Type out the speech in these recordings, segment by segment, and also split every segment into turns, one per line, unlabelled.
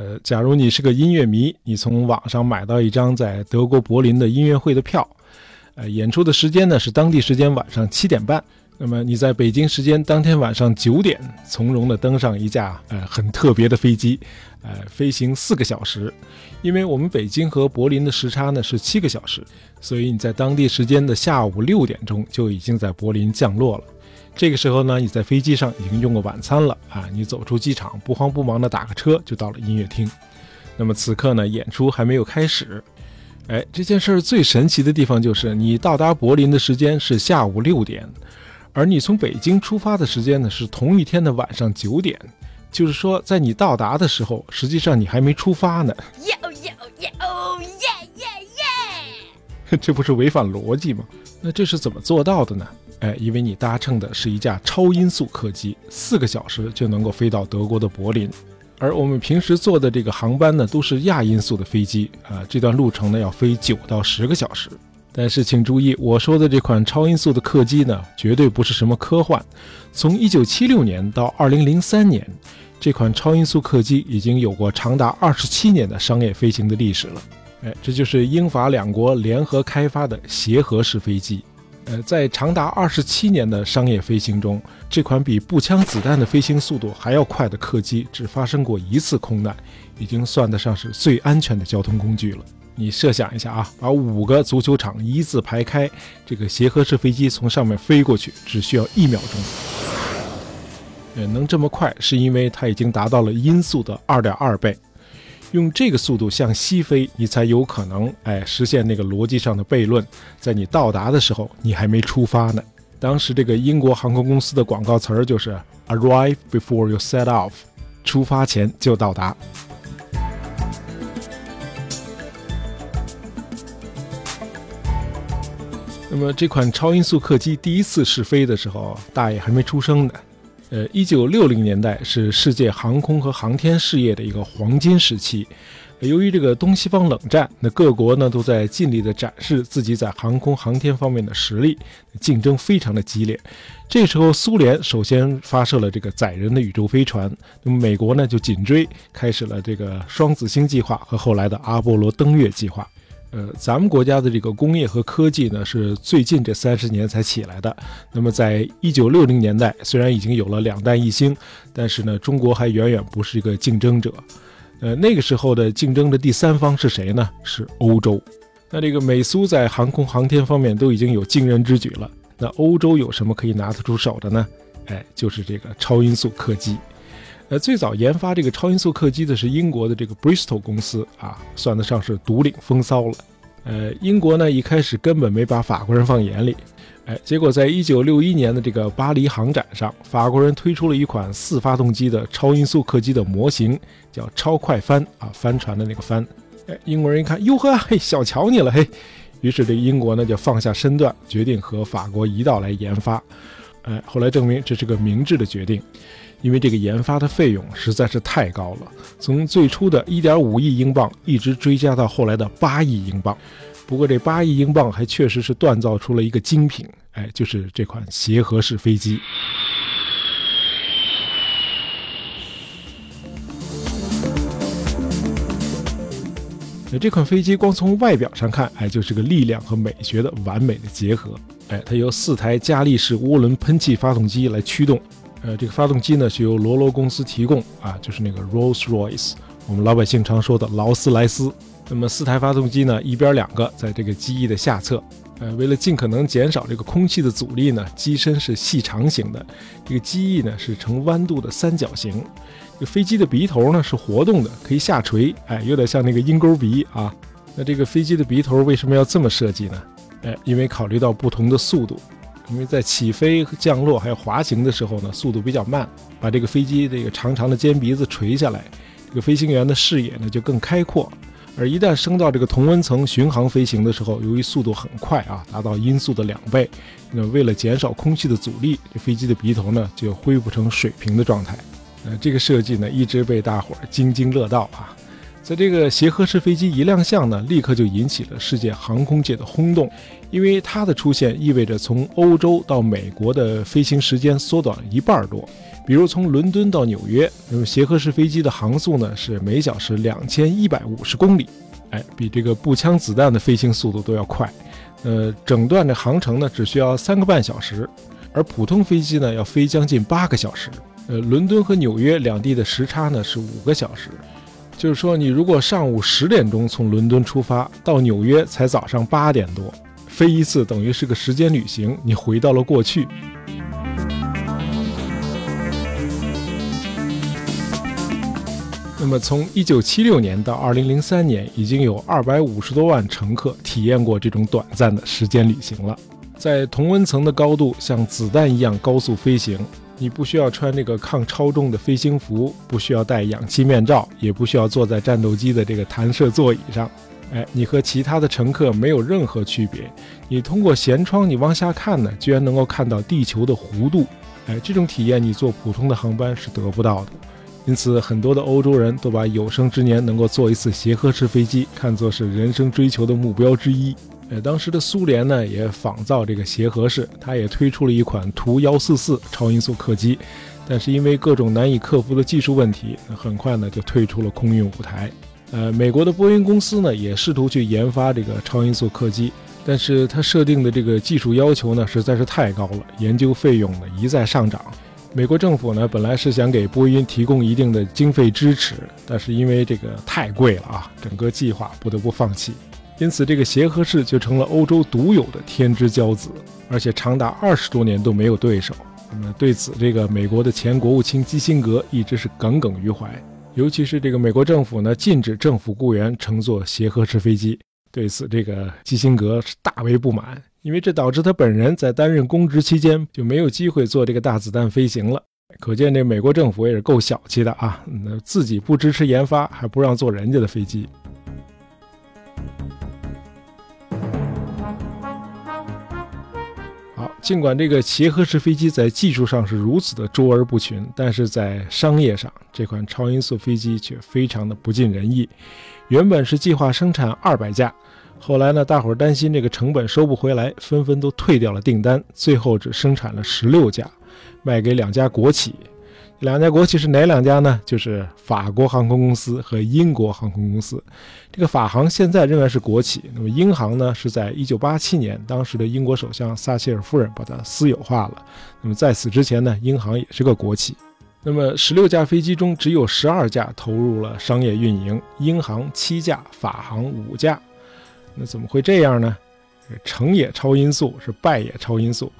呃，假如你是个音乐迷，你从网上买到一张在德国柏林的音乐会的票，呃，演出的时间呢是当地时间晚上七点半。那么你在北京时间当天晚上九点，从容地登上一架呃很特别的飞机，呃，飞行四个小时。因为我们北京和柏林的时差呢是七个小时，所以你在当地时间的下午六点钟就已经在柏林降落了。这个时候呢，你在飞机上已经用过晚餐了啊，你走出机场，不慌不忙地打个车就到了音乐厅。那么此刻呢，演出还没有开始。哎，这件事儿最神奇的地方就是你到达柏林的时间是下午六点。而你从北京出发的时间呢，是同一天的晚上九点，就是说，在你到达的时候，实际上你还没出发呢。哟哟哟耶耶耶！这不是违反逻辑吗？那这是怎么做到的呢？哎，因为你搭乘的是一架超音速客机，四个小时就能够飞到德国的柏林，而我们平时坐的这个航班呢，都是亚音速的飞机啊，这段路程呢要飞九到十个小时。但是请注意，我说的这款超音速的客机呢，绝对不是什么科幻。从1976年到2003年，这款超音速客机已经有过长达27年的商业飞行的历史了。哎，这就是英法两国联合开发的协和式飞机。呃，在长达27年的商业飞行中，这款比步枪子弹的飞行速度还要快的客机只发生过一次空难，已经算得上是最安全的交通工具了。你设想一下啊，把五个足球场一字排开，这个协和式飞机从上面飞过去只需要一秒钟。呃，能这么快，是因为它已经达到了音速的二点二倍。用这个速度向西飞，你才有可能哎实现那个逻辑上的悖论。在你到达的时候，你还没出发呢。当时这个英国航空公司的广告词儿就是 “Arrive before you set off”，出发前就到达。那么这款超音速客机第一次试飞的时候，大爷还没出生呢。呃，一九六零年代是世界航空和航天事业的一个黄金时期。由于这个东西方冷战，那各国呢都在尽力的展示自己在航空航天方面的实力，竞争非常的激烈。这时候，苏联首先发射了这个载人的宇宙飞船，那么美国呢就紧追，开始了这个双子星计划和后来的阿波罗登月计划。呃，咱们国家的这个工业和科技呢，是最近这三十年才起来的。那么，在一九六零年代，虽然已经有了两弹一星，但是呢，中国还远远不是一个竞争者。呃，那个时候的竞争的第三方是谁呢？是欧洲。那这个美苏在航空航天方面都已经有惊人之举了。那欧洲有什么可以拿得出手的呢？哎，就是这个超音速客机。呃，最早研发这个超音速客机的是英国的这个 Bristol 公司啊，算得上是独领风骚了。呃，英国呢一开始根本没把法国人放眼里，哎，结果在一九六一年的这个巴黎航展上，法国人推出了一款四发动机的超音速客机的模型，叫超快帆啊，帆船的那个帆。哎，英国人一看，哟呵，嘿，小瞧你了嘿，于是这英国呢就放下身段，决定和法国一道来研发。哎，后来证明这是个明智的决定。因为这个研发的费用实在是太高了，从最初的一点五亿英镑一直追加到后来的八亿英镑。不过这八亿英镑还确实是锻造出了一个精品，哎，就是这款协和式飞机。那这款飞机光从外表上看，哎，就是个力量和美学的完美的结合。哎，它由四台加力式涡轮喷气发动机来驱动。呃，这个发动机呢是由罗罗公司提供啊，就是那个 Rolls-Royce，我们老百姓常说的劳斯莱斯。那么四台发动机呢，一边两个在这个机翼的下侧。呃，为了尽可能减少这个空气的阻力呢，机身是细长型的，这个机翼呢是呈弯度的三角形。这个飞机的鼻头呢是活动的，可以下垂，哎，有点像那个鹰钩鼻啊。那这个飞机的鼻头为什么要这么设计呢？哎，因为考虑到不同的速度。因为在起飞、降落还有滑行的时候呢，速度比较慢，把这个飞机这个长长的尖鼻子垂下来，这个飞行员的视野呢就更开阔。而一旦升到这个同温层巡航飞行的时候，由于速度很快啊，达到音速的两倍，那为了减少空气的阻力，这飞机的鼻头呢就恢复成水平的状态。呃，这个设计呢一直被大伙儿津津乐道啊。在这个协和式飞机一亮相呢，立刻就引起了世界航空界的轰动，因为它的出现意味着从欧洲到美国的飞行时间缩短了一半多，比如从伦敦到纽约，那么协和式飞机的航速呢是每小时两千一百五十公里，哎，比这个步枪子弹的飞行速度都要快。呃，整段的航程呢只需要三个半小时，而普通飞机呢要飞将近八个小时。呃，伦敦和纽约两地的时差呢是五个小时，就是说你如果上午十点钟从伦敦出发，到纽约才早上八点多，飞一次等于是个时间旅行，你回到了过去。那么，从一九七六年到二零零三年，已经有二百五十多万乘客体验过这种短暂的时间旅行了。在同温层的高度，像子弹一样高速飞行，你不需要穿这个抗超重的飞行服，不需要戴氧气面罩，也不需要坐在战斗机的这个弹射座椅上。哎，你和其他的乘客没有任何区别。你通过舷窗，你往下看呢，居然能够看到地球的弧度。哎，这种体验你坐普通的航班是得不到的。因此，很多的欧洲人都把有生之年能够坐一次协和式飞机看作是人生追求的目标之一。呃，当时的苏联呢也仿造这个协和式，它也推出了一款图幺四四超音速客机，但是因为各种难以克服的技术问题，很快呢就退出了空运舞台。呃，美国的波音公司呢也试图去研发这个超音速客机，但是它设定的这个技术要求呢实在是太高了，研究费用呢一再上涨。美国政府呢，本来是想给波音提供一定的经费支持，但是因为这个太贵了啊，整个计划不得不放弃。因此，这个协和式就成了欧洲独有的天之骄子，而且长达二十多年都没有对手。那么，对此，这个美国的前国务卿基辛格一直是耿耿于怀，尤其是这个美国政府呢，禁止政府雇员乘坐协和式飞机。对此，这个基辛格是大为不满。因为这导致他本人在担任公职期间就没有机会做这个大子弹飞行了，可见这美国政府也是够小气的啊！那自己不支持研发，还不让坐人家的飞机。尽管这个协和式飞机在技术上是如此的卓而不群，但是在商业上，这款超音速飞机却非常的不尽人意。原本是计划生产二百架。后来呢，大伙儿担心这个成本收不回来，纷纷都退掉了订单。最后只生产了十六架，卖给两家国企。两家国企是哪两家呢？就是法国航空公司和英国航空公司。这个法航现在仍然是国企，那么英航呢，是在一九八七年，当时的英国首相撒切尔夫人把它私有化了。那么在此之前呢，英航也是个国企。那么十六架飞机中，只有十二架投入了商业运营，英航七架，法航五架。那怎么会这样呢？成也超音速，是败也超音速。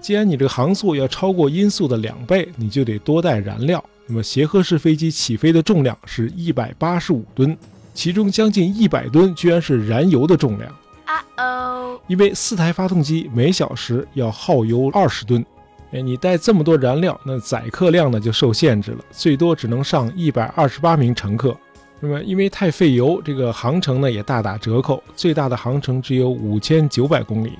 既然你这个航速要超过音速的两倍，你就得多带燃料。那么协和式飞机起飞的重量是一百八十五吨，其中将近一百吨居然是燃油的重量。啊哦！因为四台发动机每小时要耗油二十吨，哎，你带这么多燃料，那载客量呢就受限制了，最多只能上一百二十八名乘客。那么，因为太费油，这个航程呢也大打折扣，最大的航程只有五千九百公里，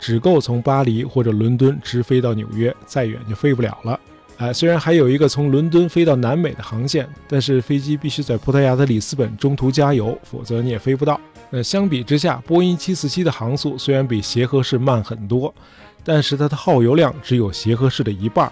只够从巴黎或者伦敦直飞到纽约，再远就飞不了了。哎，虽然还有一个从伦敦飞到南美的航线，但是飞机必须在葡萄牙的里斯本中途加油，否则你也飞不到。那相比之下，波音747的航速虽然比协和式慢很多，但是它的耗油量只有协和式的一半，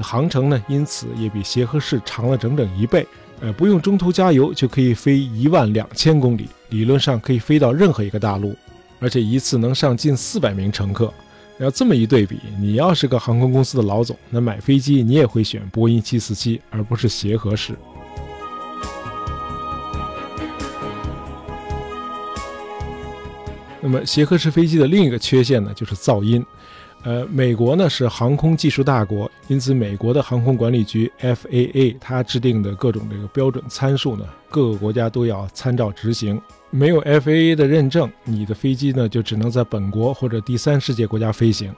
航程呢因此也比协和式长了整整一倍。呃，不用中途加油就可以飞一万两千公里，理论上可以飞到任何一个大陆，而且一次能上近四百名乘客。要这么一对比，你要是个航空公司的老总，那买飞机你也会选波音七四七，而不是协和式。那么协和式飞机的另一个缺陷呢，就是噪音。呃，美国呢是航空技术大国，因此美国的航空管理局 FAA 它制定的各种这个标准参数呢，各个国家都要参照执行。没有 FAA 的认证，你的飞机呢就只能在本国或者第三世界国家飞行。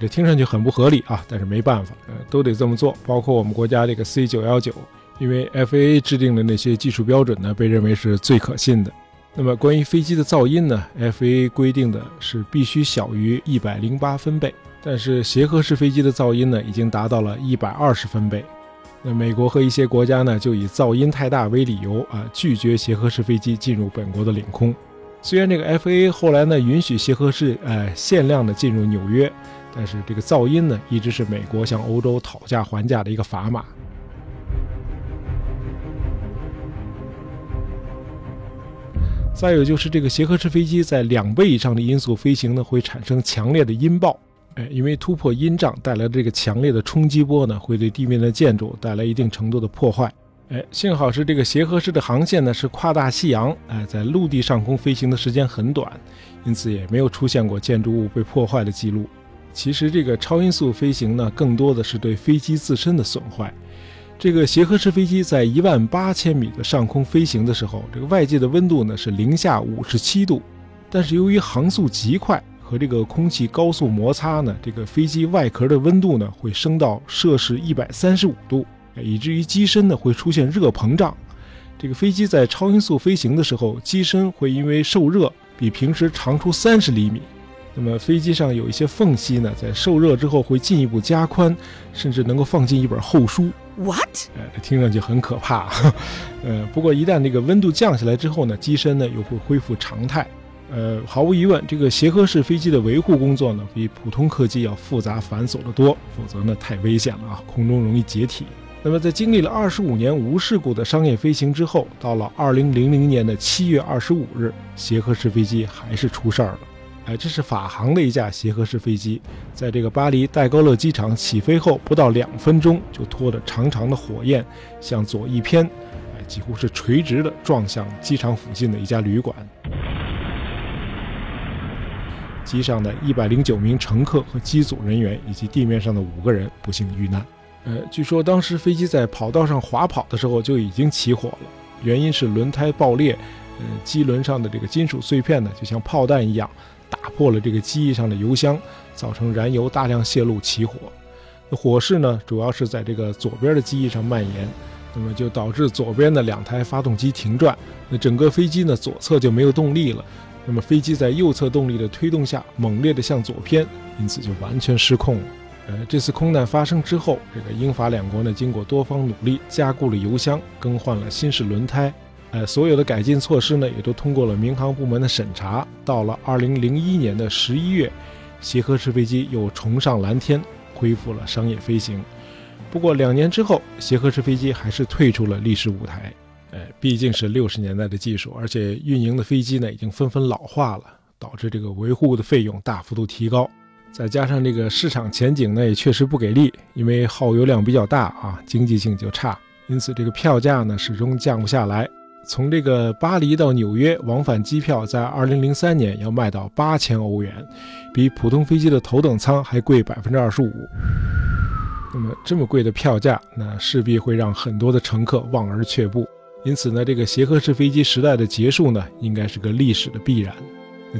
这听上去很不合理啊，但是没办法，呃，都得这么做。包括我们国家这个 C 九幺九，因为 FAA 制定的那些技术标准呢，被认为是最可信的。那么关于飞机的噪音呢？FA 规定的是必须小于一百零八分贝，但是协和式飞机的噪音呢已经达到了一百二十分贝。那美国和一些国家呢就以噪音太大为理由啊，拒绝协和式飞机进入本国的领空。虽然这个 FAA 后来呢允许协和式呃限量的进入纽约，但是这个噪音呢，一直是美国向欧洲讨价还价的一个砝码。再有就是这个协和式飞机在两倍以上的音速飞行呢，会产生强烈的音爆。哎，因为突破音障带来的这个强烈的冲击波呢，会对地面的建筑带来一定程度的破坏。哎，幸好是这个协和式的航线呢是跨大西洋，哎，在陆地上空飞行的时间很短，因此也没有出现过建筑物被破坏的记录。其实这个超音速飞行呢，更多的是对飞机自身的损坏。这个协和式飞机在一万八千米的上空飞行的时候，这个外界的温度呢是零下五十七度，但是由于航速极快和这个空气高速摩擦呢，这个飞机外壳的温度呢会升到摄氏一百三十五度，以至于机身呢会出现热膨胀。这个飞机在超音速飞行的时候，机身会因为受热比平时长出三十厘米。那么飞机上有一些缝隙呢，在受热之后会进一步加宽，甚至能够放进一本厚书。
What？
哎，这听上去很可怕。呃，不过一旦这个温度降下来之后呢，机身呢又会恢复常态。呃，毫无疑问，这个协和式飞机的维护工作呢，比普通客机要复杂繁琐得多，否则呢太危险了啊，空中容易解体。那么在经历了二十五年无事故的商业飞行之后，到了二零零零年的七月二十五日，协和式飞机还是出事儿了。哎，这是法航的一架协和式飞机，在这个巴黎戴高乐机场起飞后不到两分钟，就拖着长长的火焰向左一偏，哎，几乎是垂直的撞向机场附近的一家旅馆。机上的一百零九名乘客和机组人员以及地面上的五个人不幸遇难。呃，据说当时飞机在跑道上滑跑的时候就已经起火了，原因是轮胎爆裂，呃，机轮上的这个金属碎片呢，就像炮弹一样。打破了这个机翼上的油箱，造成燃油大量泄露起火。那火势呢，主要是在这个左边的机翼上蔓延，那么就导致左边的两台发动机停转。那整个飞机呢，左侧就没有动力了。那么飞机在右侧动力的推动下，猛烈的向左偏，因此就完全失控了。呃，这次空难发生之后，这个英法两国呢，经过多方努力，加固了油箱，更换了新式轮胎。呃，所有的改进措施呢，也都通过了民航部门的审查。到了二零零一年的十一月，协和式飞机又重上蓝天，恢复了商业飞行。不过两年之后，协和式飞机还是退出了历史舞台。呃，毕竟是六十年代的技术，而且运营的飞机呢已经纷纷老化了，导致这个维护的费用大幅度提高。再加上这个市场前景呢也确实不给力，因为耗油量比较大啊，经济性就差，因此这个票价呢始终降不下来。从这个巴黎到纽约往返机票，在二零零三年要卖到八千欧元，比普通飞机的头等舱还贵百分之二十五。那么这么贵的票价，那势必会让很多的乘客望而却步。因此呢，这个协和式飞机时代的结束呢，应该是个历史的必然。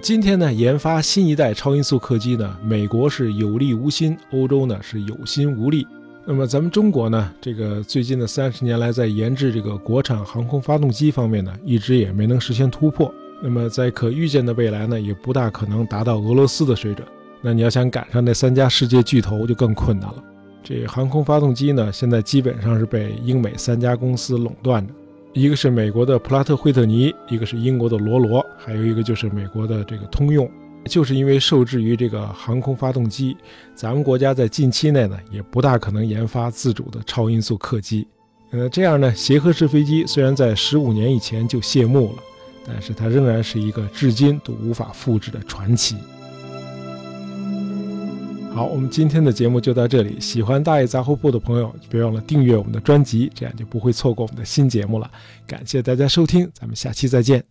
今天呢，研发新一代超音速客机呢，美国是有利无心，欧洲呢是有心无力。那么咱们中国呢，这个最近的三十年来，在研制这个国产航空发动机方面呢，一直也没能实现突破。那么在可预见的未来呢，也不大可能达到俄罗斯的水准。那你要想赶上那三家世界巨头，就更困难了。这航空发动机呢，现在基本上是被英美三家公司垄断着，一个是美国的普拉特惠特尼，一个是英国的罗罗，还有一个就是美国的这个通用。就是因为受制于这个航空发动机，咱们国家在近期内呢也不大可能研发自主的超音速客机。呃，这样呢，协和式飞机虽然在十五年以前就谢幕了，但是它仍然是一个至今都无法复制的传奇。好，我们今天的节目就到这里。喜欢大爷杂货铺的朋友，别忘了订阅我们的专辑，这样就不会错过我们的新节目了。感谢大家收听，咱们下期再见。